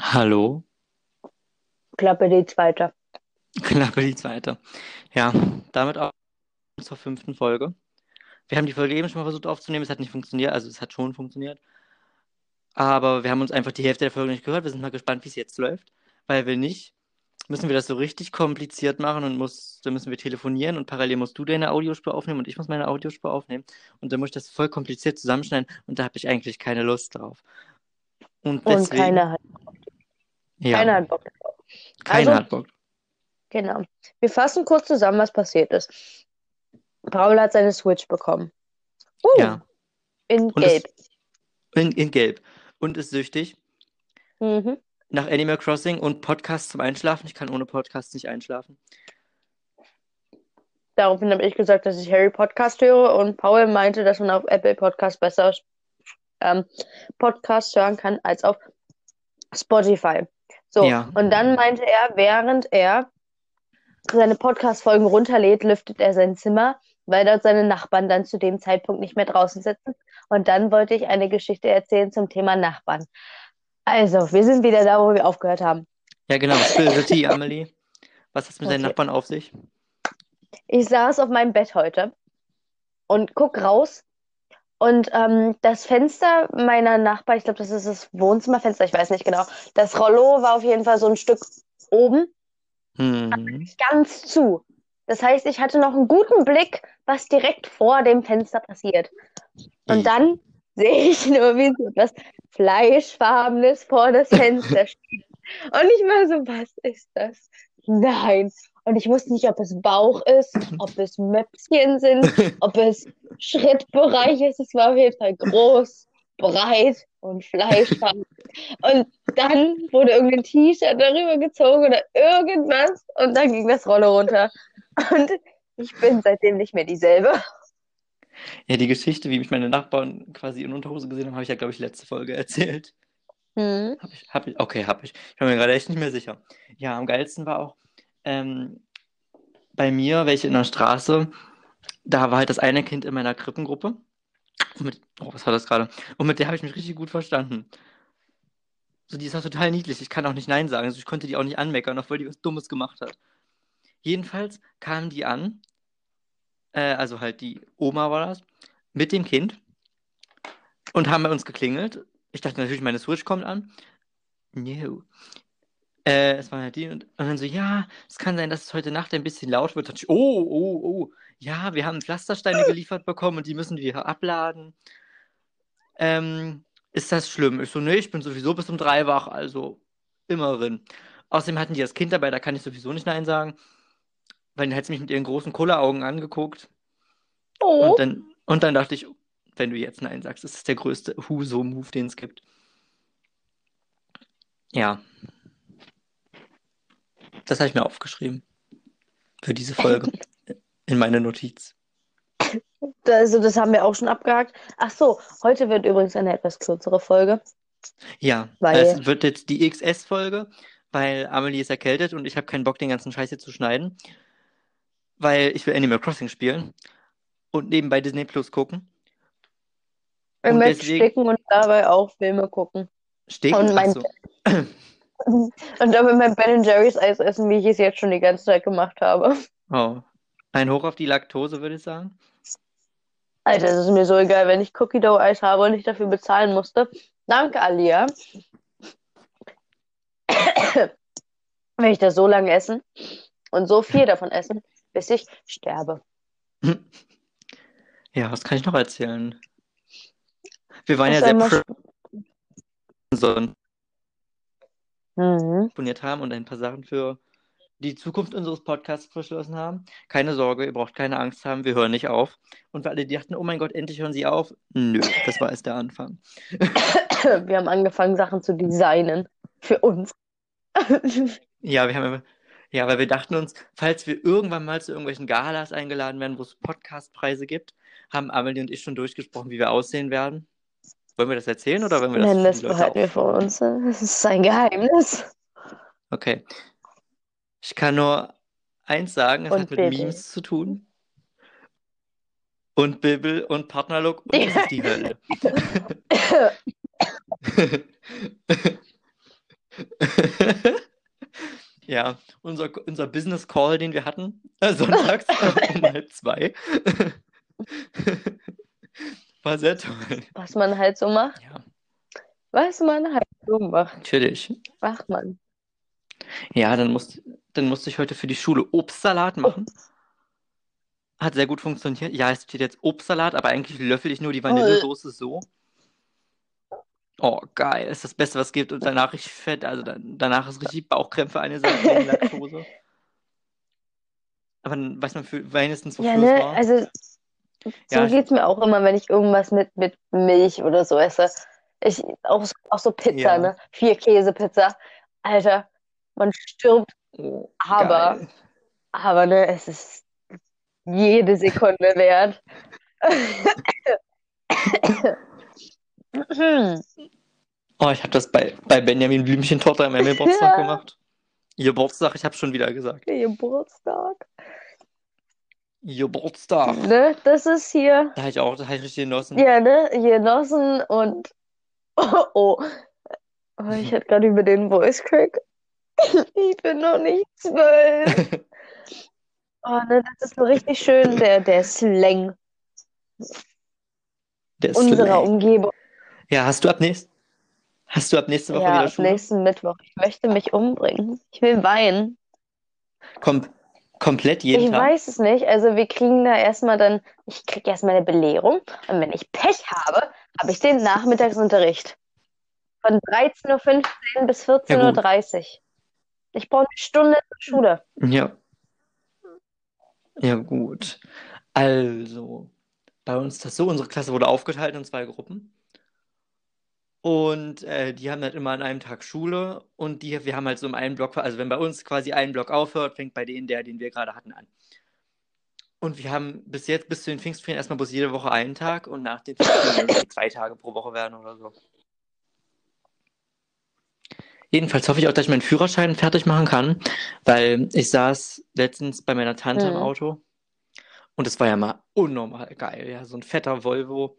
Hallo, Klappe die zweite. Klappe die zweite. Ja, damit auch zur fünften Folge. Wir haben die Folge eben schon mal versucht aufzunehmen, es hat nicht funktioniert, also es hat schon funktioniert. Aber wir haben uns einfach die Hälfte der Folge nicht gehört. Wir sind mal gespannt, wie es jetzt läuft. Weil wir nicht, müssen wir das so richtig kompliziert machen und muss, dann müssen wir telefonieren und parallel musst du deine Audiospur aufnehmen und ich muss meine Audiospur aufnehmen. Und dann muss ich das voll kompliziert zusammenschneiden und da habe ich eigentlich keine Lust drauf. Und Und deswegen, keiner hat, ja, keiner hat Bock drauf. keiner Also, hat Bock. genau. Wir fassen kurz zusammen, was passiert ist. Paul hat seine Switch bekommen. Uh, Ja, in und Gelb. in, in Gelb. Und ist süchtig. Mhm. nach Animal Crossing und Podcast zum Einschlafen. Ich kann ohne Podcast nicht einschlafen. Daraufhin habe ich gesagt, dass ich Harry Podcast höre und Paul meinte, dass man auf Apple Podcast besser ähm, Podcasts hören kann als auf Spotify. So, Ja, und dann meinte er, während er seine Podcast-Folgen runterlädt, lüftet er sein Zimmer, weil dort seine Nachbarn dann zu dem Zeitpunkt nicht mehr draußen sitzen. Und dann wollte ich eine Geschichte erzählen zum Thema Nachbarn. Also, wir sind wieder da, wo wir aufgehört haben. ja genau. Spill the tea, Amelie. Was hat es mit deinen Okay. Nachbarn auf sich? Ich saß auf meinem Bett heute und guck raus und ähm, das Fenster meiner Nachbar, ich glaube, das ist das Wohnzimmerfenster, ich weiß nicht genau. Das Rollo war auf jeden Fall so ein Stück oben, Hm. ganz zu. Das heißt, ich hatte noch einen guten Blick, was direkt vor dem Fenster passiert. Und dann sehe ich nur, wie so etwas Fleischfarbenes vor das Fenster steht. Und ich war so, was ist das? Nein. Und ich wusste nicht, ob es Bauch ist, ob es Möpschen sind, ob es Schrittbereich ist. Es war auf jeden Fall groß, breit und fleischfarben. Und dann wurde irgendwie ein T-Shirt darüber gezogen oder irgendwas. Und dann ging das Rollo runter. Und ich bin seitdem nicht mehr dieselbe. Ja, die Geschichte, wie mich meine Nachbarn quasi in Unterhose gesehen haben, habe ich ja, glaube ich, letzte Folge erzählt. Hm. Hab ich, hab ich, okay, habe ich. Ich bin mir gerade echt nicht mehr sicher. Ja, am geilsten war auch ähm, bei mir, welche in der Straße, da war halt das eine Kind in meiner Krippengruppe. Und mit, oh, was war das gerade? Und mit der habe ich mich richtig gut verstanden. So, die ist auch total niedlich. Ich kann auch nicht Nein sagen. Also ich konnte die auch nicht anmeckern, obwohl die was Dummes gemacht hat. Jedenfalls kamen die an, äh, also halt die Oma war das, mit dem Kind und haben bei uns geklingelt. Ich dachte natürlich, meine Switch kommt an. No. Äh, es waren halt die und, und dann so, ja, es kann sein, dass es heute Nacht ein bisschen laut wird. Ich, oh, oh, oh, ja, wir haben Pflastersteine geliefert bekommen und die müssen wir abladen. Ähm, ist das schlimm? Ich so, nee, ich bin sowieso bis um drei wach, also immerhin. Außerdem hatten die das Kind dabei, da kann ich sowieso nicht Nein sagen, weil dann hat sie mich mit ihren großen Kulleraugen angeguckt Oh. und dann, und dann dachte ich, wenn du jetzt Nein sagst, das ist der größte Huso-Move, den es gibt. Ja, das habe ich mir aufgeschrieben für diese Folge in meine Notiz. Also, das haben wir auch schon abgehakt. Ach so, heute wird übrigens eine etwas kürzere Folge, Ja, weil es wird jetzt die XS-Folge, weil Amelie ist erkältet und ich habe keinen Bock, den ganzen Scheiß hier zu schneiden, weil ich will Animal Crossing spielen und nebenbei Disney Plus gucken. wir Und möchten deswegen sticken und dabei auch Filme gucken. Steak? Und mein, Achso. und dabei mein Ben Jerry's Eis essen, wie ich es jetzt schon die ganze Zeit gemacht habe. Oh. Ein Hoch auf die Laktose, würde ich sagen. Alter, es ist mir so egal, wenn ich Cookie Dough Eis habe und ich dafür bezahlen musste. Danke, Alia. Wenn ich das so lange essen und so viel davon essen, bis ich sterbe. Ja, was kann ich noch erzählen? Wir waren Das ja sehr einmal. pro Mhm. abonniert haben und ein paar Sachen für die Zukunft unseres Podcasts beschlossen haben. Keine Sorge, ihr braucht keine Angst haben, wir hören nicht auf. Und für alle, die dachten, oh mein Gott, endlich hören sie auf. Nö, das war erst der Anfang. Wir haben angefangen, Sachen zu designen. Für uns. Ja, wir haben ja, weil wir dachten uns, falls wir irgendwann mal zu irgendwelchen Galas eingeladen werden, wo es Podcastpreise gibt, haben Amelie und ich schon durchgesprochen, wie wir aussehen werden. Wollen wir das erzählen oder wollen wir das Nein, das behalten wir für uns. Das ist ein Geheimnis. Okay. Ich kann nur eins sagen, es hat Und mit Bibbel. Memes zu tun. Und Bibbel und Partnerlook und es ist die Hölle. Ja, unser, unser Business Call, den wir hatten, äh, sonntags um halb zwei, war sehr toll. Was man halt so macht. Ja, Was man halt so macht. natürlich. Macht man. Ja, dann, musst, dann musste ich heute für die Schule Obstsalat machen. Hat sehr gut funktioniert. Ja, es steht jetzt Obstsalat, aber eigentlich löffel ich nur die Vanillesoße so. Oh, geil. Ist das Beste, was es gibt. Und danach richtig fett. Also dann, danach ist richtig Bauchkrämpfe angesagt wegen Laktose. Aber dann weiß man für, wenigstens, wofür Ja, es ne? war. Also, so Ja, ich- geht's mir auch immer, wenn ich irgendwas mit, mit Milch oder so esse. Ich, auch, auch so Pizza, Ja. ne? Vier Käse-Pizza. Alter, man stirbt, Aber- geil. aber ne, es ist jede Sekunde wert. Oh, ich habe das bei, bei Benjamin Blümchentorte meinem Geburtstag Ja. gemacht. Geburtstag, ich habe schon wieder gesagt. Geburtstag. Geburtstag. Ne? Das ist hier, Da habe ich auch, da habe ich richtig genossen. ja, ne? Genossen und oh, oh. Oh, ich hatte gerade über den Voice Crack. Ich bin noch nicht zwölf. Oh, ne, das ist so richtig schön, der, der Slang Der ist unserer Slang. Umgebung. Ja, hast du ab nächst, hast du ab nächste Woche Ja, wieder ab Schule? nächsten Mittwoch. Ich möchte mich umbringen. Ich will weinen. Kom komplett jeden Ich Tag? weiß es nicht. Also wir kriegen da erstmal dann, ich kriege erstmal eine Belehrung. Und wenn ich Pech habe, habe ich den Nachmittagsunterricht. Von 13.15 Uhr bis Ja, gut. 14.30 Uhr. Ich brauche eine Stunde zur Schule. Ja. Ja, gut. Also, bei uns ist das so, unsere Klasse wurde aufgeteilt in zwei Gruppen. Und äh, die haben halt immer an einem Tag Schule und die, wir haben halt so im einen Block, also wenn bei uns quasi ein Block aufhört, fängt bei denen der, den wir gerade hatten, an. Und wir haben bis jetzt, bis zu den Pfingstferien, erstmal bloß jede Woche einen Tag und nach den Pfingstferien zwei Tage pro Woche werden oder so. Jedenfalls hoffe ich auch, dass ich meinen Führerschein fertig machen kann, weil ich saß letztens bei meiner Tante im Mhm. Auto und es war ja mal unnormal geil, ja, so ein fetter Volvo.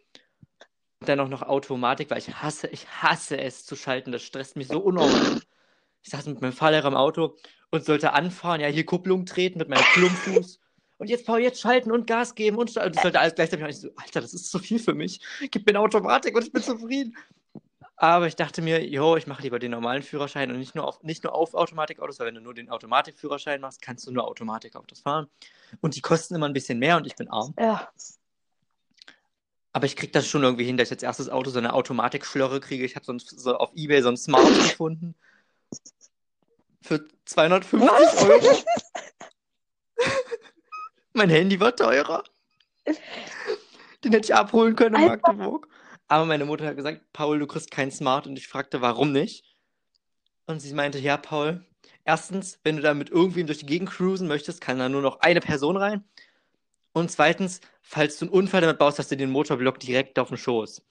Dann auch noch Automatik, weil ich hasse, ich hasse es zu schalten, das stresst mich so unnormal. Ich saß mit meinem Fahrlehrer im Auto und sollte anfahren, ja, hier Kupplung treten mit meinem Klumpfuß. Und jetzt, Paul, jetzt schalten und Gas geben und schalten. Das sollte alles gleichzeitig machen. Ich so, Alter, das ist zu viel für mich. Gib mir eine Automatik und ich bin zufrieden. Aber ich dachte mir, jo, ich mache lieber den normalen Führerschein und nicht nur auf, nicht nur auf Automatikautos, weil wenn du nur den Automatikführerschein machst, kannst du nur Automatikautos fahren. Und die kosten immer ein bisschen mehr und ich bin arm. Ja. Aber ich krieg das schon irgendwie hin, dass ich als erstes Auto so eine Automatikschlörre kriege. Ich habe so, ein- so auf Ebay so ein Smart gefunden. Für 250 Was? Euro. mein Handy war teurer. Den hätte ich abholen können in Alter. Magdeburg. Aber meine Mutter hat gesagt, Paul, du kriegst keinen Smart. Und ich fragte, warum nicht? Und sie meinte, ja, Paul, erstens, wenn du damit irgendwem durch die Gegend cruisen möchtest, kann da nur noch eine Person rein. Und zweitens, falls du einen Unfall damit baust, hast du den Motorblock direkt auf dem Schoß.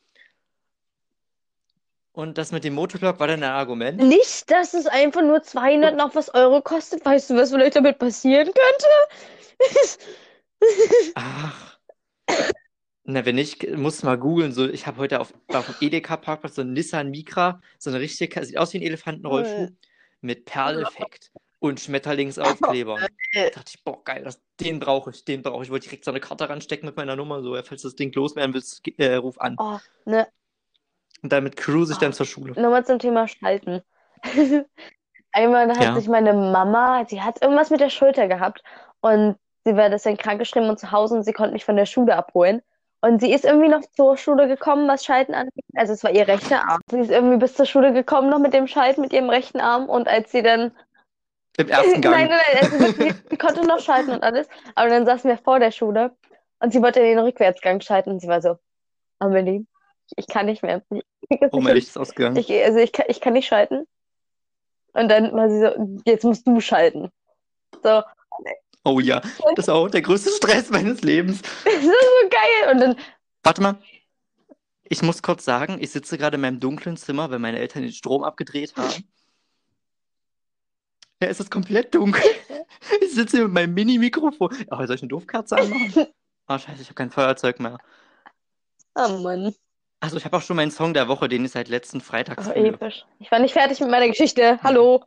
Und das mit dem Motorblock war dann ein Argument. Nicht, dass es einfach nur 200 noch was Euro kostet. Weißt du, was vielleicht damit passieren könnte? Ach. Na, wenn nicht, musst du mal googeln. So, ich habe heute auf, auf dem Edeka-Parkplatz so einen Nissan Micra, so eine richtige, sieht aus wie ein Elefantenrollschuh, mit Perleffekt und Schmetterlingsaufkleber. Da dachte ich, boah, geil, das, den brauche ich, den brauche ich. Ich wollte direkt so eine Karte ranstecken mit meiner Nummer, so, falls das Ding loswerden willst, äh, ruf an. Oh, ne, Und damit cruise ich dann zur Schule. nochmal zum Thema Schalten. Einmal hat Ja. sich meine Mama, sie hat irgendwas mit der Schulter gehabt und sie war deswegen krankgeschrieben und zu Hause und sie konnte mich von der Schule abholen. Und sie ist irgendwie noch zur Schule gekommen, was Schalten angeht. Also es war ihr rechter Arm. Sie ist irgendwie bis zur Schule gekommen noch mit dem Schalten mit ihrem rechten Arm und als sie dann Im ersten Gang. Nein, nein, nein, also sie konnte noch schalten und alles. Aber dann saßen wir vor der Schule und sie wollte den Rückwärtsgang schalten und sie war so, Amelie, ich kann nicht mehr. Ich es Oh, ist ausgegangen. Ich, also ich kann, ich kann nicht schalten. Und dann war sie so, jetzt musst du schalten. So, Oh ja, das ist auch der größte Stress meines Lebens. das ist so geil. Und dann, Warte mal. Ich muss kurz sagen, ich sitze gerade in meinem dunklen Zimmer, weil meine Eltern den Strom abgedreht haben. Ja, es ist komplett dunkel. Ich sitze hier mit meinem Mini-Mikrofon. Aber soll ich eine Doofkatze anmachen? Ah, scheiße, ich habe kein Feuerzeug mehr. oh Mann. Also ich habe auch schon meinen Song der Woche, den ich seit letzten Freitag Oh, episch. Ich war nicht fertig mit meiner Geschichte. Hallo.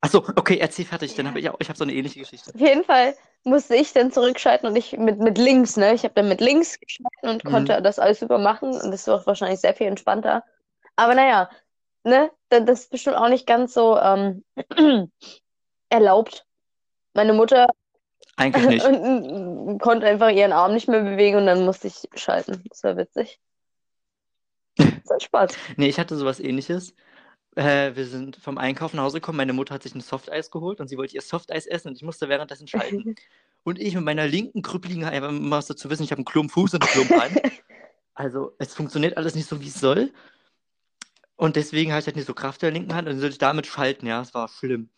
Achso, okay, erzähl fertig, dann habe ich auch, ich habe so eine ähnliche Geschichte. Auf jeden Fall musste ich dann zurückschalten und ich mit, mit links, ne? Ich habe dann mit links geschalten und Mhm. konnte das alles übermachen und das war wahrscheinlich sehr viel entspannter. Aber naja, ne? Da- Das ist bestimmt auch nicht ganz so ähm, erlaubt. Meine Mutter Eigentlich nicht. und, konnte einfach ihren Arm nicht mehr bewegen und dann musste ich schalten. Das war witzig. Das hat Spaß. Nee, ich hatte sowas ähnliches. Äh, wir sind vom Einkaufen nach Hause gekommen, meine Mutter hat sich ein Softeis geholt und sie wollte ihr Softeis essen und ich musste währenddessen schalten. Und ich mit meiner linken krüppeligen man muss dazu wissen, ich habe einen Klump Fuß und einen Klump Hand. Also es funktioniert alles nicht so, wie es soll. Und deswegen habe ich halt nicht so Kraft in der linken Hand und dann sollte ich damit schalten, ja, es war schlimm.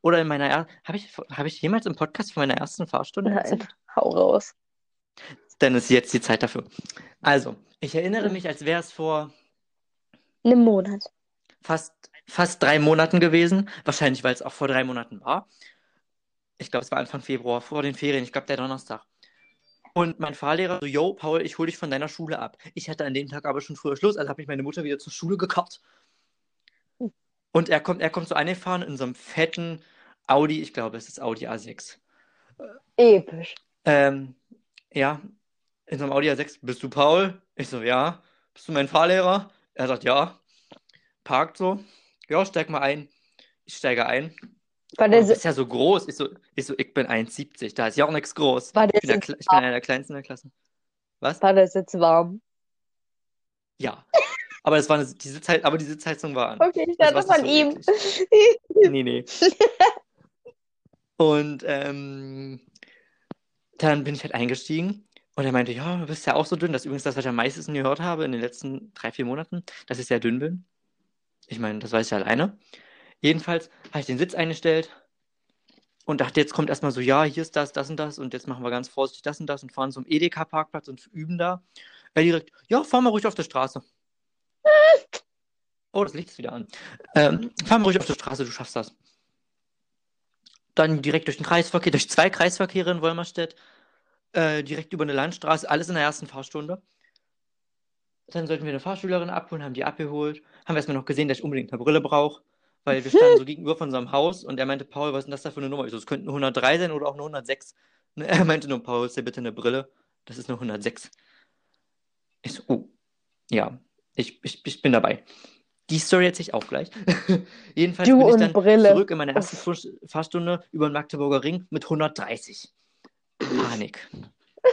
Oder in meiner er habe ich, habe ich jemals im Podcast von meiner ersten Fahrstunde Nein, erzählt? hau raus. Dann ist jetzt die Zeit dafür. Also, ich erinnere mich, als wäre es vor Einen Monat. fast, fast drei Monaten gewesen. Wahrscheinlich, weil es auch vor drei Monaten war. Ich glaube, es war Anfang Februar, vor den Ferien. Ich glaube, der Donnerstag. Und mein Fahrlehrer so, yo, Paul, ich hole dich von deiner Schule ab. Ich hatte an dem Tag aber schon früher Schluss, also habe ich meine Mutter wieder zur Schule gekarrt. Und er kommt, er kommt so angefahren in so einem fetten Audi, ich glaube, es ist Audi A6. Episch. Ähm, ja, in so einem Audi A6, bist du Paul? Ich so, ja. Bist du mein Fahrlehrer? Er sagt, ja. Parkt so. Ja, steig mal ein. Ich steige ein. War der, du bist ja so groß. Ich so, ich so, ich bin 1,70. Da ist ja auch nichts groß. war der Ich bin, der, ich bin einer der kleinsten in der Klasse. Was? War der Sitz warm? Ja. Aber das war eine, die Sitzhei- aber die Sitzheizung war an. Okay, ich dachte von ist so ihm. Nee, nee. Und ähm, dann bin ich halt eingestiegen und er meinte, ja, du bist ja auch so dünn. Das ist übrigens das, was ich am meisten gehört habe in den letzten drei, vier Monaten, dass ich sehr dünn bin. Ich meine, das weiß ich ja alleine. Jedenfalls habe ich den Sitz eingestellt und dachte, jetzt kommt erstmal so, ja, hier ist das, das und das und jetzt machen wir ganz vorsichtig das und das und fahren zum Edeka-Parkplatz und üben da. Er direkt, ja, fahr mal ruhig auf der Straße. Oh, das Licht ist wieder an. Ähm, fahr mal ruhig auf der Straße, du schaffst das. Dann direkt durch den Kreisverkehr, durch zwei Kreisverkehre in Wolmerstedt, äh, direkt über eine Landstraße, alles in der ersten Fahrstunde. Dann sollten wir eine Fahrschülerin abholen, haben die abgeholt. Haben wir erstmal noch gesehen, dass ich unbedingt eine Brille brauche, weil wir standen so gegenüber von unserem Haus und er meinte, Paul, was ist denn das da für eine Nummer? Ich so, es könnte eine 103 sein oder auch eine 106. Ne, Er meinte nur, Paul, ist dir bitte eine Brille? Das ist eine 106. Ich so, oh, ja, ich, ich, ich bin dabei. Die Story erzähle ich auch gleich. Jedenfalls Du bin ich und dann Brille. zurück in meiner ersten Uff. Fuhr- Fahrstunde über den Magdeburger Ring mit 130. Panik.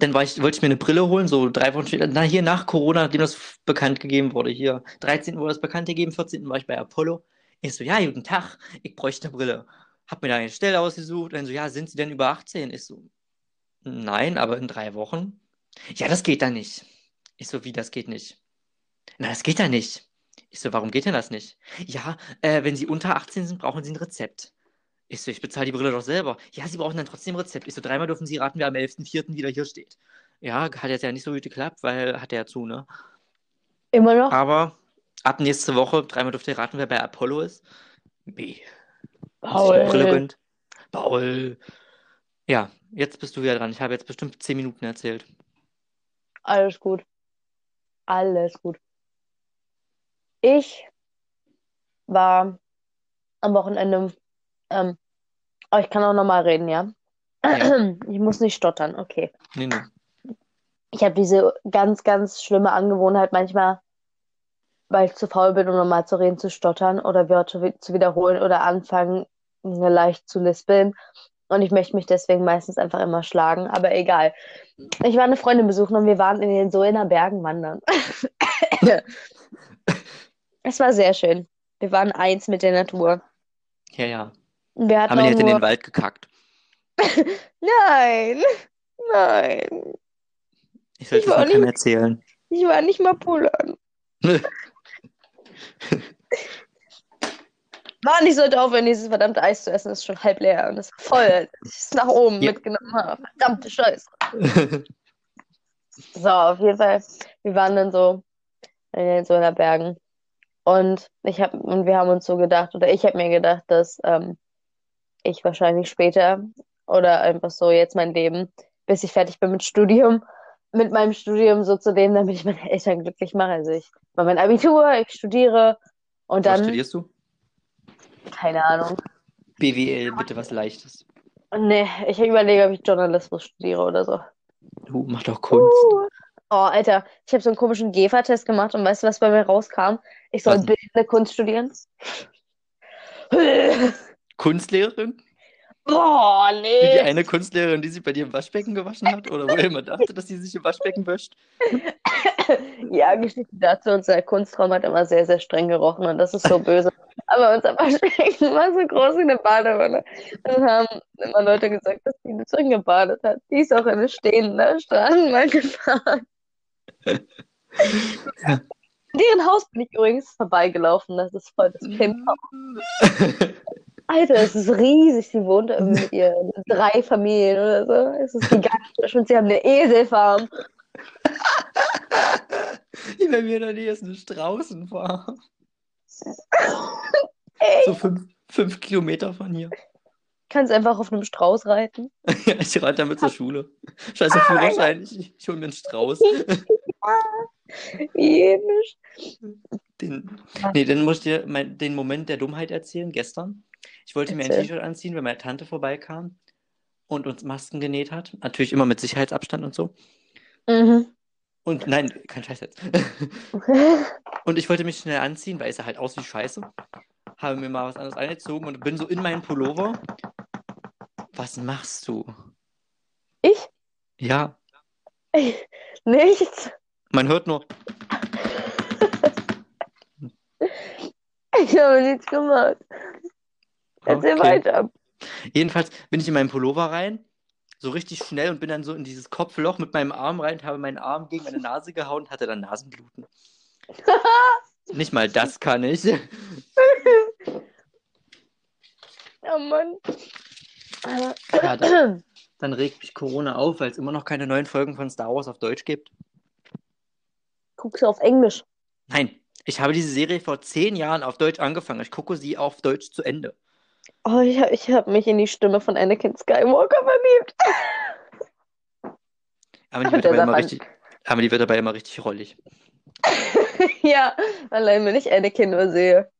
Dann war ich, wollte ich mir eine Brille holen, so drei Wochen später. Na, hier nach Corona, nachdem das bekannt gegeben wurde. Hier, 13. wurde das bekannt gegeben, 14. war ich bei Apollo. Ich so, ja, guten Tag, ich bräuchte eine Brille. Hab mir da eine Stelle ausgesucht. Dann so, ja, sind Sie denn über 18? Ich so, nein, aber in drei Wochen. Ja, das geht da nicht. Ich so, wie, das geht nicht? Na, das geht da nicht. Ich so, warum geht denn das nicht? Ja, äh, wenn Sie unter 18 sind, brauchen Sie ein Rezept. Ich so, ich bezahle die Brille doch selber. Ja, Sie brauchen dann trotzdem ein Rezept. Ich so, dreimal dürfen Sie raten, wer am 11.04. wieder hier steht. Ja, hat jetzt ja nicht so gut geklappt, weil hat er ja zu, ne? Immer noch? Aber ab nächste Woche, dreimal dürft ihr raten, wer bei Apollo ist. B. Brille Paul. gönnt. Paul. Ja, jetzt bist du wieder dran. Ich habe jetzt bestimmt 10 Minuten erzählt. Alles gut. Alles gut. Ich war am Wochenende, ähm, aber ich kann auch nochmal reden, ja? Ja. Ich muss nicht stottern, okay. Nee, nee. Ich habe diese ganz, ganz schlimme Angewohnheit manchmal, weil ich zu faul bin, um normal zu reden, zu stottern oder Wörter zu wiederholen oder anfangen, leicht zu lispeln. Und ich möchte mich deswegen meistens einfach immer schlagen, aber egal. Ich war eine Freundin besuchen und wir waren in den Sohner Bergen wandern. Es war sehr schön. Wir waren eins mit der Natur. Ja, ja. Wir hatten Haben auch nicht in nur... den Wald gekackt. Nein, nein. Ich sollte Ich nicht- erzählen. Ich war nicht mal pullern. Mann, ich sollte aufhören, dieses verdammte Eis zu essen. Es ist schon halb leer und ist voll. Ich es nach oben Ja. mitgenommen habe. Verdammte Scheiße. So, auf jeden Fall. Wir waren dann so in den Bergen. Und ich hab, und wir haben uns so gedacht, oder ich habe mir gedacht, dass ähm, ich wahrscheinlich später oder einfach so jetzt mein Leben, bis ich fertig bin mit Studium, mit meinem Studium so zu leben, damit ich meine Eltern glücklich mache. Also ich mache mein Abitur, ich studiere und Was dann, studierst du? keine Ahnung. BWL, bitte was Leichtes. Nee, ich überlege, ob ich Journalismus studiere oder so. Du, mach doch Kunst. Uh. Oh, Alter, ich habe so einen komischen GEFA-Test gemacht und weißt du, was bei mir rauskam? Ich soll Was? bildende Kunst studieren. Kunstlehrerin? Boah, Wie die nee. eine Kunstlehrerin, die sich bei dir im Waschbecken gewaschen hat? Oder wo er immer dachte, dass sie sich im Waschbecken wäscht? Ja, Geschichte dazu, unser Kunstraum hat immer sehr, sehr streng gerochen und das ist so böse. Aber unser Waschbecken war so groß wie eine Badewanne. Und dann haben immer Leute gesagt, dass die nicht drin gebadet hat. Die ist auch in eine stehende Straßenbahn gefahren. Ja. Deren Haus bin ich übrigens vorbeigelaufen. Das ist voll das Pimphaus. Alter, es ist riesig. Sie wohnt irgendwie mit ihren drei Familien oder so. Es ist gigantisch und sie haben eine Eselfarm. Bei mir der Nähe ist eine Straußenfarm. Ey, So fünf, fünf Kilometer von hier. kannst einfach auf einem Strauß reiten. Ja, ich reite damit zur Schule. Scheiße Führerschein, ich, ich hole mir einen Strauß. Jenisch. Den, nee, dann muss ich dir mein, den Moment der Dummheit erzählen, gestern. Ich wollte mir ein Erzähl. T-Shirt anziehen, wenn meine Tante vorbeikam und uns Masken genäht hat. Natürlich immer mit Sicherheitsabstand und so. Mhm. Und nein, kein Scheiß jetzt. Und ich wollte mich schnell anziehen, weil es sah halt aus wie Scheiße. Habe mir mal was anderes angezogen und bin so in meinen Pullover. Was machst du? Ich? Ja, Nichts. man hört nur. Ich habe nichts gemacht. Erzähl Okay. weiter. Jedenfalls bin ich in meinen Pullover rein, so richtig schnell und bin dann so in dieses Kopfloch mit meinem Arm rein und habe meinen Arm gegen meine Nase gehauen und hatte dann Nasenbluten. Nicht mal das kann ich. Oh Mann. Ja, dann, dann regt mich Corona auf, weil es immer noch keine neuen Folgen von Star Wars auf Deutsch gibt. Guckst du auf Englisch? Nein, ich habe diese Serie vor zehn Jahren auf Deutsch angefangen. Ich gucke sie auf Deutsch zu Ende. Oh, ich habe ich hab mich in die Stimme von Anakin Skywalker verliebt. Aber die wird dabei immer richtig, aber die wird dabei immer richtig rollig. ja, allein wenn ich Anakin nur sehe.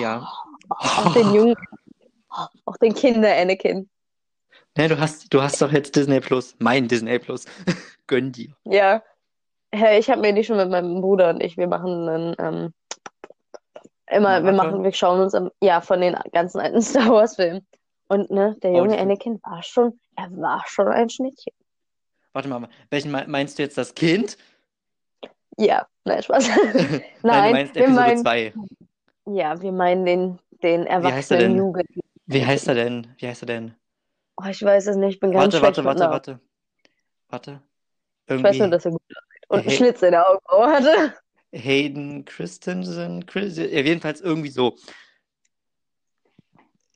Ja. Auch den jungen, auch den Kinder-Anakin. Ne, du hast, du hast doch jetzt Disney Plus. Mein Disney Plus. Gönn dir. Ja. Ja, Ich habe mir die schon mit meinem Bruder und ich, wir machen einen, ähm, immer, wir machen, wir schauen uns, am- ja, von den ganzen alten Star Wars Filmen. Und ne, der Oh, junge die- Anakin war schon, er war schon ein Schnittchen. Warte mal, welchen me- meinst du jetzt das Kind? Ja, nein, Spaß. Nein, Nein, du meinst wir Episode meinen, 2. ja, wir meinen den, den er erwachsenen? Jugend. Wie heißt er denn? Wie heißt er denn? Oh, ich weiß es nicht, ich bin ganz Warte, warte, warte, warte. Warte. Ich weiß nur, Irgendwie dass er gut aussieht und einen Hey. Schlitz in der Augenbraue hatte. Hayden Christensen, Chris, ja, jedenfalls irgendwie so.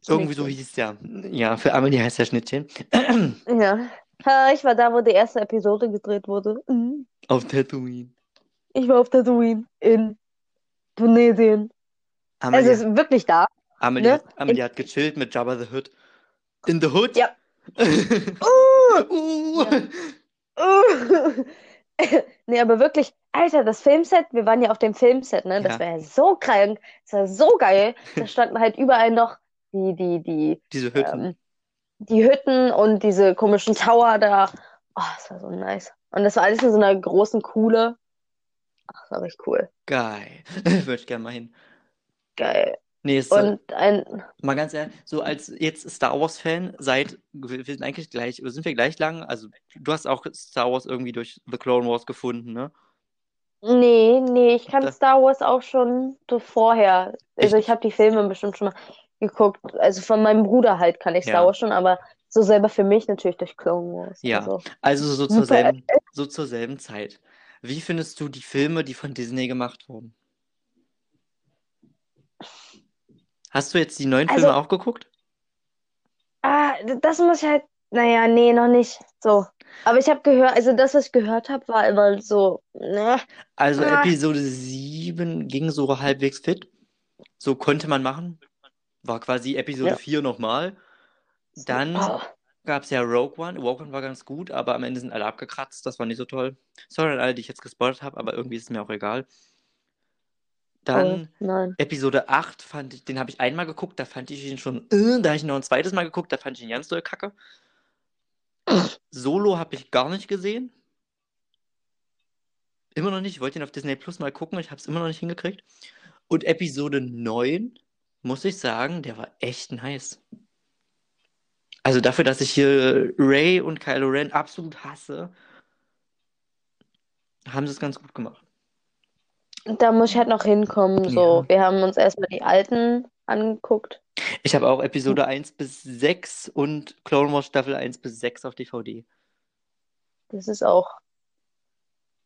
Irgendwie so hieß der. Ja, für Amelie heißt der Schnittchen. Ja. Ich war da, wo die erste Episode gedreht wurde. Mhm. Auf Tatooine. Ich war auf Tatooine in Tunesien. Also Amelie, es ist wirklich da. Amelie, ne? hat, Amelie hat gechillt mit Jabba the Hutt. In the Hood? Ja. uh. Ja. Uh. Nee, aber wirklich, Alter, das Filmset, wir waren ja auf dem Filmset, ne? Das Ja. war ja so krank, das war so geil. Da standen halt überall noch die, die, die, Diese Hütten. ähm, die Hütten und diese komischen Tower da. Oh, das war so nice. Und das war alles in so einer großen Kuhle. Ach, das war richtig cool. Geil. Würde ich gerne mal hin. Geil. Nee, ist, so- Und ein, mal ganz ehrlich, so als jetzt Star Wars-Fan, seit, wir sind eigentlich gleich, sind wir gleich lang? Also, du hast auch Star Wars irgendwie durch The Clone Wars gefunden, ne? nee, nee, ich kann Das- Star Wars auch schon so vorher. Also Echt? ich habe die Filme bestimmt schon mal geguckt. Also von meinem Bruder halt kann ich Star Ja. Wars schon, aber so selber für mich natürlich durch Clone Wars. Ja. Also, Also so zur selben, so zur selben Zeit. Wie findest du die Filme, die von Disney gemacht wurden? Hast du jetzt die neuen Also- Filme auch geguckt? ah, das muss ich halt, naja, nee, noch nicht. So. Aber ich habe gehört, also das, was ich gehört habe, war immer so, ne, Also Ah. Episode 7 ging so halbwegs fit. So konnte man machen. War quasi Episode Ja. 4 nochmal. Dann oh, gab es ja Rogue One. Rogue One war ganz gut, aber am Ende sind alle abgekratzt. Das war nicht so toll. Sorry an alle, die ich jetzt gespoilert habe, aber irgendwie ist es mir auch egal. Dann Oh. Episode 8 fand ich, den habe ich einmal geguckt, da fand ich ihn schon, äh, da habe ich ihn noch ein zweites Mal geguckt, da fand ich ihn ganz doll kacke. Solo habe ich gar nicht gesehen. Immer noch nicht. Ich wollte ihn auf Disney Plus mal gucken, ich habe es immer noch nicht hingekriegt. Und Episode 9, muss ich sagen, der war echt nice. Also dafür, dass ich hier Ray und Kylo Ren absolut hasse, haben sie es ganz gut gemacht. Da muss ich halt noch hinkommen. So, Ja. wir haben uns erstmal die alten angeguckt. Ich habe auch Episode 1 bis 6 und Clone Wars Staffel 1 bis 6 auf DVD. Das ist auch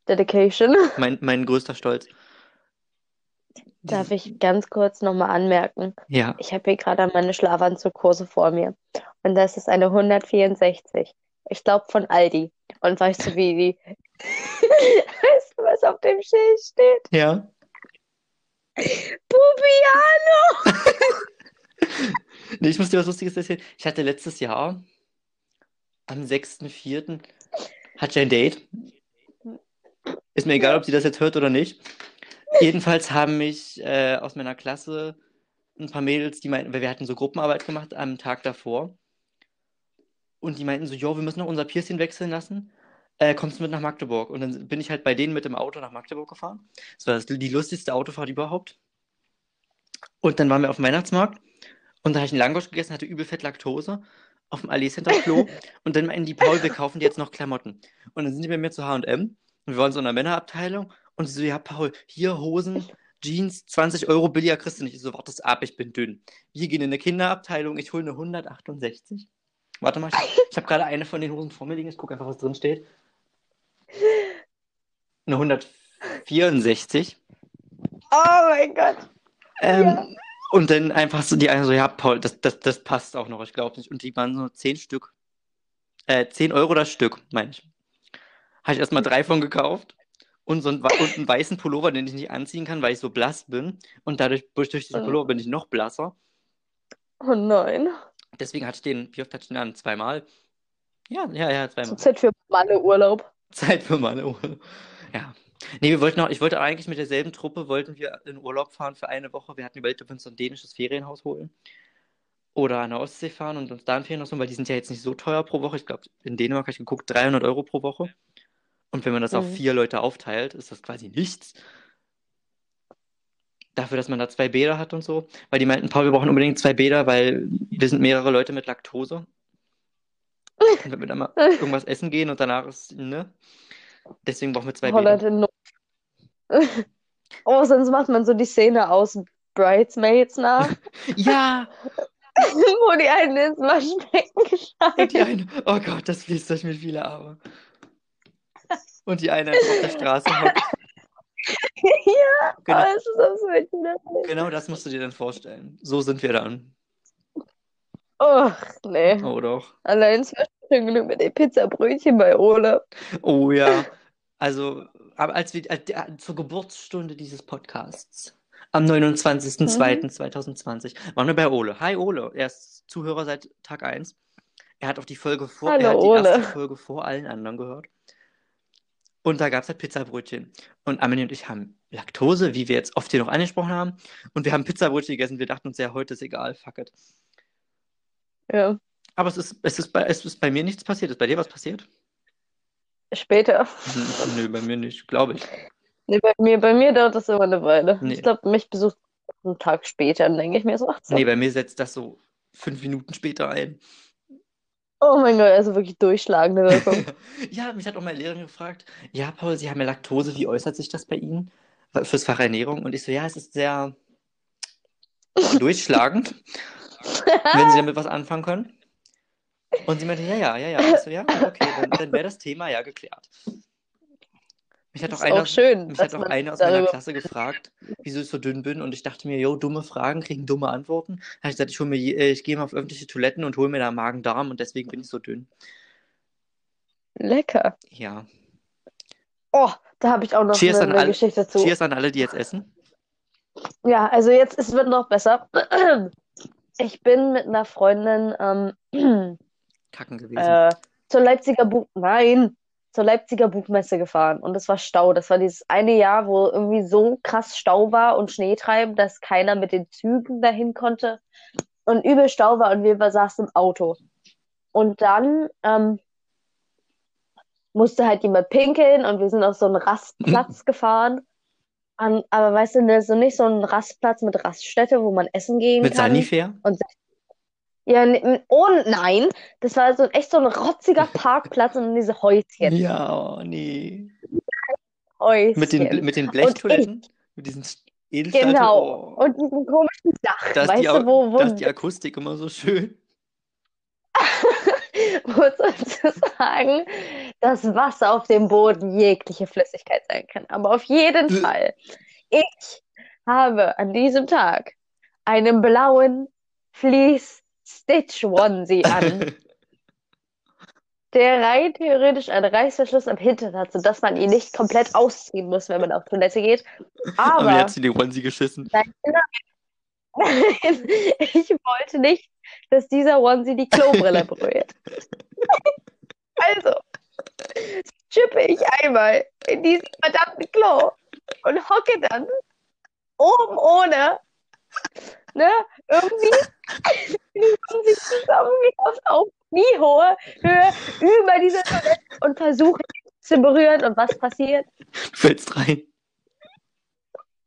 Dedication. Mein, mein größter Stolz. Darf ich ganz kurz nochmal anmerken? Ja. Ich habe hier gerade meine Schlafanzugkurse vor mir. Und das ist eine 164. Ich glaube von Aldi. Und weißt du, wie die. was auf dem Schild steht? Ja. Pupiano! Nee, ich muss dir was Lustiges erzählen. Ich hatte letztes Jahr, am 6.4., hatte ich ein Date. Ist mir egal, ob sie das jetzt hört oder nicht. Jedenfalls haben mich äh, aus meiner Klasse ein paar Mädels, die meinten, weil wir hatten so Gruppenarbeit gemacht am Tag davor. Und die meinten so, jo, wir müssen noch unser Piercing wechseln lassen. Äh, kommst du mit nach Magdeburg? Und dann bin ich halt bei denen mit dem Auto nach Magdeburg gefahren. Das war das, die lustigste Autofahrt überhaupt. Und dann waren wir auf dem Weihnachtsmarkt und da habe ich einen Langosch gegessen, hatte übel fett Laktose auf dem Allee Center Klo. und dann meinten die, Paul, wir kaufen dir jetzt noch Klamotten. Und dann sind die bei mir zu H&M und wir waren so in der Männerabteilung und sie so, ja, Paul, hier Hosen, Jeans, 20 Euro billiger kriegst du nicht. Ich so, warte ab, ich bin dünn. Wir gehen in eine Kinderabteilung, ich hole eine 168. Warte mal, ich, ich habe gerade eine von den Hosen vor mir liegen, ich gucke einfach, was drin steht. Eine 164. Oh mein Gott. Ähm, Ja. Und dann einfach so die eine so, ja, Paul, das, das, das passt auch noch, ich glaube nicht. Und die waren so 10 Stück. Äh, 10 Euro das Stück, meine ich. Habe ich erstmal drei von gekauft. Und so einen, und einen weißen Pullover, den ich nicht anziehen kann, weil ich so blass bin. Und dadurch, durch, durch diesen. Pullover bin ich noch blasser. Oh nein. Deswegen hatte ich den, wie oft hatte ich den an? Zweimal? Ja, ja, ja, zweimal. Zurzeit für Malle-Urlaub. Zeit für meine Urlaub. Ja. Nee, wir wollten auch, ich wollte eigentlich mit derselben Truppe, wollten wir in Urlaub fahren für eine Woche. Wir hatten überlegt, ob wir uns so ein dänisches Ferienhaus holen. Oder an der Ostsee fahren und uns da ein Ferienhaus holen, weil die sind ja jetzt nicht so teuer pro Woche. Ich glaube, in Dänemark habe ich geguckt, 300 Euro pro Woche. Und wenn man das auf Mhm. vier Leute aufteilt, ist das quasi nichts. Dafür, dass man da zwei Bäder hat und so. Weil die meinten, Paul, wir brauchen unbedingt zwei Bäder, weil wir sind mehrere Leute mit Laktose. Und wenn wir dann mal irgendwas essen gehen und danach ist, ne? Deswegen brauchen wir zwei Holland Bäder. in Not. Oh, sonst macht man so die Szene aus Bridesmaids nach, Ja, wo die einen ins Waschbecken und die eine, oh Gott, das fließt durch mir viele Arme. Und die eine auf der Straße hockt. Ja, Genau, aber es ist witzig. genau das musst du dir dann vorstellen. So sind wir dann. Oh, nee. Oh doch. Allein es war schon genug mit den Pizzabrötchen bei Ole. Oh ja. Also, als wir als, zur Geburtsstunde dieses Podcasts am 29.02.2020 waren wir bei Ole. Hi Ole, er ist Zuhörer seit Tag 1. Er hat auch die Folge vor, er Hallo, hat die Ole. erste Folge vor allen anderen gehört. Und da gab es halt Pizzabrötchen. Und Amelie und ich haben Laktose, wie wir jetzt oft hier noch angesprochen haben. Und wir haben Pizzabrötchen gegessen. Wir dachten uns, ja, heute ist egal, fuck it. Ja, Aber es ist, es ist, bei, es ist bei mir nichts passiert. Ist bei dir was passiert? später. Hm, Nö, bei mir nicht, glaube ich. Nee, bei mir, bei mir dauert das immer eine Weile. Nee. Ich glaube, mich besucht einen Tag später, dann denke ich mir so, ach so. Nee, bei mir setzt das so fünf Minuten später ein. Oh mein Gott, also wirklich durchschlagende Wirkung. Ja, mich hat auch meine Lehrerin gefragt, ja, Paul, Sie haben ja Laktose, wie äußert sich das bei Ihnen? Fürs Fach Ernährung? Und ich so, ja, es ist sehr durchschlagend, wenn Sie damit was anfangen können. Und sie meinte, ja, ja, ja, ja. Ich so, ja, okay, dann, dann wäre das Thema ja geklärt. Mich hat auch ist einer, auch schön, mich hat auch man eine aus meiner Klasse gefragt, wieso ich so dünn bin. Und ich dachte mir, jo, dumme Fragen kriegen dumme Antworten. Da habe ich gesagt, ich, mir, äh, ich gehe mal auf öffentliche Toiletten und hole mir da Magen-Darm und deswegen bin ich so dünn. Lecker. Ja. Oh, da habe ich auch noch Cheers eine, eine alle- Geschichte zu. Cheers an alle, die jetzt essen. Ja, also jetzt es wird noch besser. Ich bin mit einer Freundin ähm, Kacken gewesen. äh, zur Leipziger Buch, nein, zur Leipziger Buchmesse gefahren und es war Stau. Das war dieses eine Jahr, wo irgendwie so krass Stau war und Schneetreiben, dass keiner mit den Zügen dahin konnte und übel Stau war und wir saßen im Auto. Und dann ähm, musste halt jemand pinkeln und wir sind auf so einen Rastplatz gefahren. An, aber weißt du, das ist so nicht so ein Rastplatz mit Raststätte, wo man essen gehen Mit kann. Sanifair? Und ja, ne- oh nein, das war so echt so ein rotziger Parkplatz und diese Häuschen. Ja, oh, nee. Häuschen. Mit den, mit den Blechtoiletten? Mit diesen Edelstahl Genau. Oh. Und diesen komischen Dach, Da ist weißt die, du, wo, wo, da ist die Akustik immer so schön. wo sozusagen das Wasser auf dem Boden jegliche Flüssigkeit sein kann. Aber auf jeden Bäh. Fall, ich habe an diesem Tag einen blauen Fleece-Stitch-Onesie an, der rein theoretisch einen Reißverschluss am Hintern hat, sodass man ihn nicht komplett ausziehen muss, wenn man auf Toilette geht. Aber Aber jetzt hat sie die Onesie geschissen. Nein, ich wollte nicht, dass dieser Onesie die Klobrille berührt. Also schippe ich einmal in diesen verdammten Klo und hocke dann oben ohne, ne, irgendwie die Onesie zusammengekauft auf kniehohe Höhe über dieser Toilette und versuche zu berühren. Und was passiert? Du fällst rein.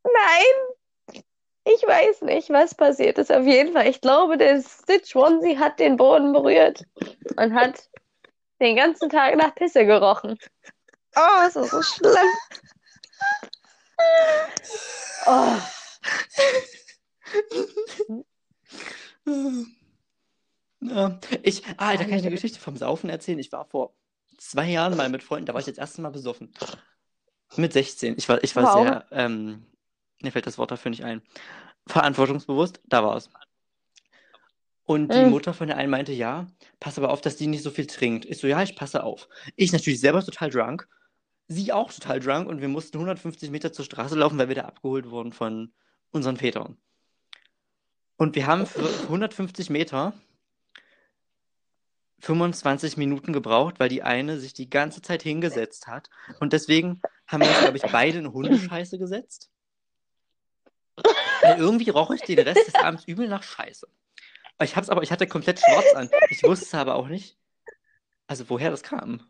Nein, ich weiß nicht, was passiert ist. Auf jeden Fall, ich glaube, der Stitch Onesie hat den Boden berührt und hat den ganzen Tag nach Pisse gerochen. Oh, es ist so schlimm. Oh, ich, ah, da kann ich eine Geschichte vom Saufen erzählen. Ich war vor zwei Jahren mal mit Freunden, da war ich jetzt das erste Mal besoffen. Mit 16. Ich war, ich war Wow. sehr, ähm, mir fällt das Wort dafür nicht ein. Verantwortungsbewusst, da war es. Und die Mm. Mutter von der einen meinte, ja, pass aber auf, dass die nicht so viel trinkt. Ich so, ja, ich passe auf. Ich natürlich selber total drunk, sie auch total drunk und wir mussten 150 Meter zur Straße laufen, weil wir da abgeholt wurden von unseren Vätern. Und wir haben für 150 Meter 25 Minuten gebraucht, weil die eine sich die ganze Zeit hingesetzt hat. Und deswegen haben wir uns, glaube ich, beide in Hundescheiße gesetzt. Weil irgendwie roch ich den Rest des Abends übel nach Scheiße. Ich hab's aber, ich hatte komplett schwarz an. Ich wusste aber auch nicht, also woher das kam.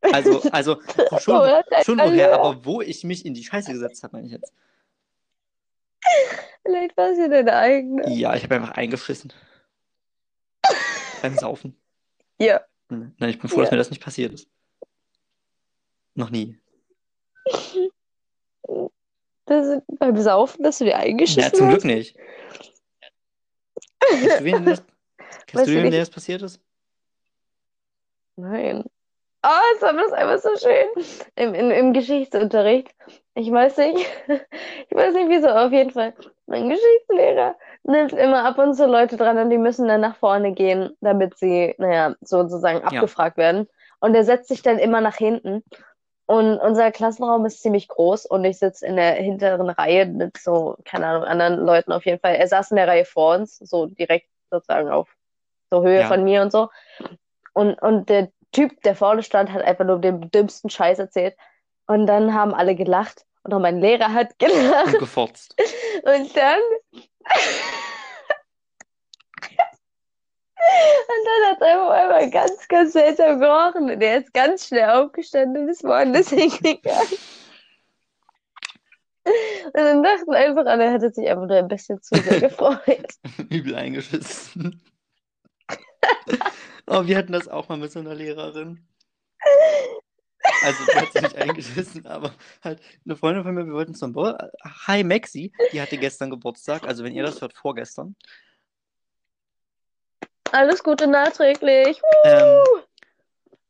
Also, also schon, Woher das schon woher, ja. aber wo ich mich in die Scheiße gesetzt habe, meine ich jetzt. vielleicht war es ja deine eigene. Ja, ich habe einfach eingeschissen. Beim Saufen. Ja. Nein, ich bin froh, dass Ja. mir das nicht passiert ist. Noch nie. Das beim Saufen, dass du dir Ja, eingeschissen zum Glück hast. Kennst du wen, das, kennst du wen, der das passiert ist? Nein. Oh, haben wir das einfach so schön im, im, im Geschichtsunterricht. Ich weiß nicht, ich weiß nicht wieso, auf jeden Fall. Mein Geschichtslehrer nimmt immer ab und zu Leute dran und die müssen dann nach vorne gehen, damit sie, naja, sozusagen abgefragt werden. Und er setzt sich dann immer nach hinten. Und unser Klassenraum ist ziemlich groß und ich sitze in der hinteren Reihe mit so, keine Ahnung, anderen Leuten auf jeden Fall. Er saß in der Reihe vor uns, so direkt sozusagen auf so Höhe Ja. von mir und so. Und, und der Typ, der vorne stand, hat einfach nur den dümmsten Scheiß erzählt. Und dann haben alle gelacht. Und auch mein Lehrer hat gelacht. Und gefotzt. Und dann. Und dann hat er auf einmal ganz, ganz seltsam gerochen. Und er ist ganz schnell aufgestanden und ist woanders hingegangen. Und dann dachten einfach alle, er hätte sich einfach nur ein bisschen zu sehr gefreut. Übel eingeschissen. oh, wir hatten das auch mal mit so einer Lehrerin. Also, die hat sich nicht eingeschissen, aber halt eine Freundin von mir, wir wollten zum Ball. Hi Maxi, die hatte gestern Geburtstag, also wenn ihr das hört, vorgestern. Alles Gute nachträglich. Ähm,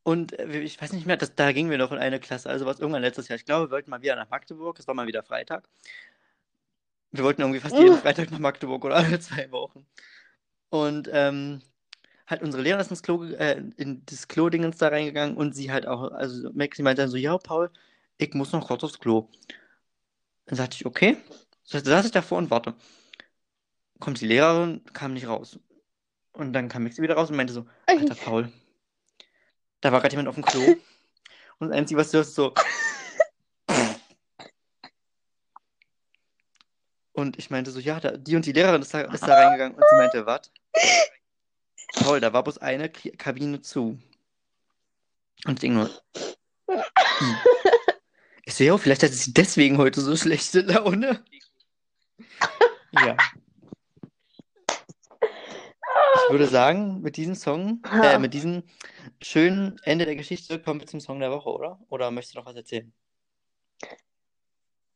und äh, ich weiß nicht mehr, das, da gingen wir noch in eine Klasse, also was irgendwann letztes Jahr. Ich glaube, wir wollten mal wieder nach Magdeburg, es war mal wieder Freitag. Wir wollten irgendwie fast jeden Mm. Freitag nach Magdeburg oder alle zwei Wochen. Und ähm, halt unsere Lehrerin ist ins Klo, äh, in das Klo-Dingens da reingegangen und sie halt auch, also Maxi meinte dann so, ja, Paul, ich muss noch kurz aufs Klo. Dann sagte ich, okay. So saß ich davor und warte. Kommt die Lehrerin, kam nicht raus. Und dann kam Mixi wieder raus und meinte so, alter Paul, da war gerade jemand auf dem Klo. Und das Einzige, was du hörst, so. Und ich meinte so, ja, da, die und die Lehrerin ist da, ist da reingegangen. Und sie meinte, was? Paul, da war bloß eine K Kabine zu. Und ich denke nur, hm. ich sehe auch, vielleicht hat sie deswegen heute so schlechte Laune. Ja. Ich würde sagen, mit diesem Song, äh, mit diesem schönen Ende der Geschichte kommen wir zum Song der Woche, oder? Oder möchtest du noch was erzählen?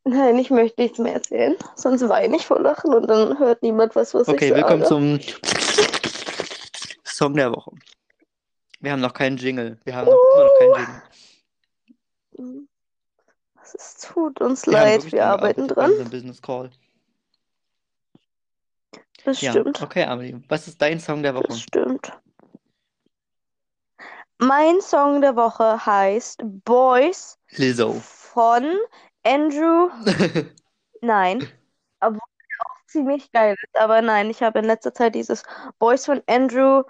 Nein, ich möchte nichts mehr erzählen. Sonst weine ich vor Lachen und dann hört niemand was, was Okay, ich willkommen sage. zum Song der Woche. Wir haben noch keinen Jingle. Wir haben immer noch keinen Jingle. Es tut uns Wir leid, wir arbeiten dran. Business Call. Das Ja, stimmt. okay, Amelie. Was ist dein Song der Das Woche? stimmt. Mein Song der Woche heißt Boys Lizzo. von Andrew. Nein, obwohl er auch ziemlich geil ist. Aber nein, ich habe in letzter Zeit dieses Boys von Andrew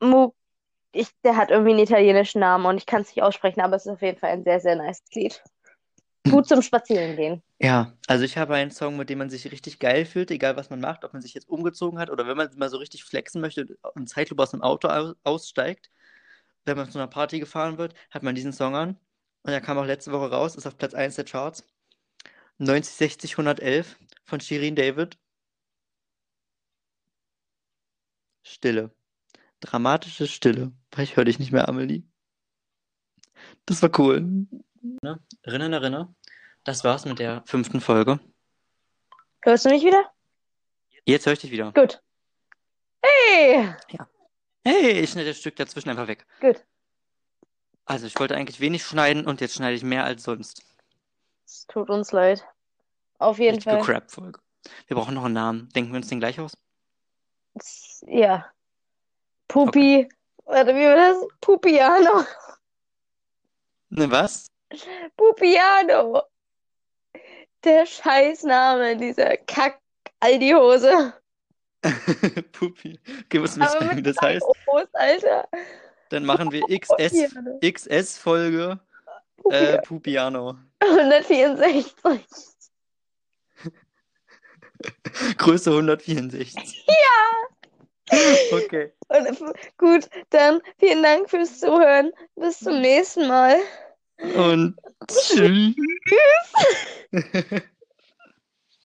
Mu. Ich, der hat irgendwie einen italienischen Namen und ich kann es nicht aussprechen, aber es ist auf jeden Fall ein sehr, sehr nice Lied. Gut zum Spazierengehen. Ja, also ich habe einen Song, mit dem man sich richtig geil fühlt, egal was man macht, ob man sich jetzt umgezogen hat oder wenn man mal so richtig flexen möchte und Zeitlupe aus dem Auto au- aussteigt, wenn man zu einer Party gefahren wird, hat man diesen Song an. Und er kam auch letzte Woche raus, ist auf Platz 1 der Charts. 90, 60, 111 von Shirin David. Stille. Dramatische Stille. Ich höre dich nicht mehr, Amelie. Das war cool. Ne? Rinne, ne, Rinne. Das war's mit der fünften Folge. Hörst du mich wieder? Jetzt höre ich dich wieder. Gut. Hey! Hey, ich schneide das Stück dazwischen einfach weg. Gut. Also, ich wollte eigentlich wenig schneiden und jetzt schneide ich mehr als sonst. Es tut uns leid. Auf jeden Richtige Fall. Crap-Folge. Wir brauchen noch einen Namen. Denken wir uns den gleich aus? Ja. Pupi. Warte, wie war das? Pupiano. Ne, was? Pupiano. Der Scheißname dieser Kack-Aldi-Hose. Pupi. Okay, musst du mir sagen, wie das heißt? O's, Alter. Dann machen wir XS. XS-Folge Pupiano. äh, Pupiano. 164. Größe 164. Ja. Okay. Und, gut, dann vielen Dank fürs Zuhören. Bis zum nächsten Mal. Und tschüss.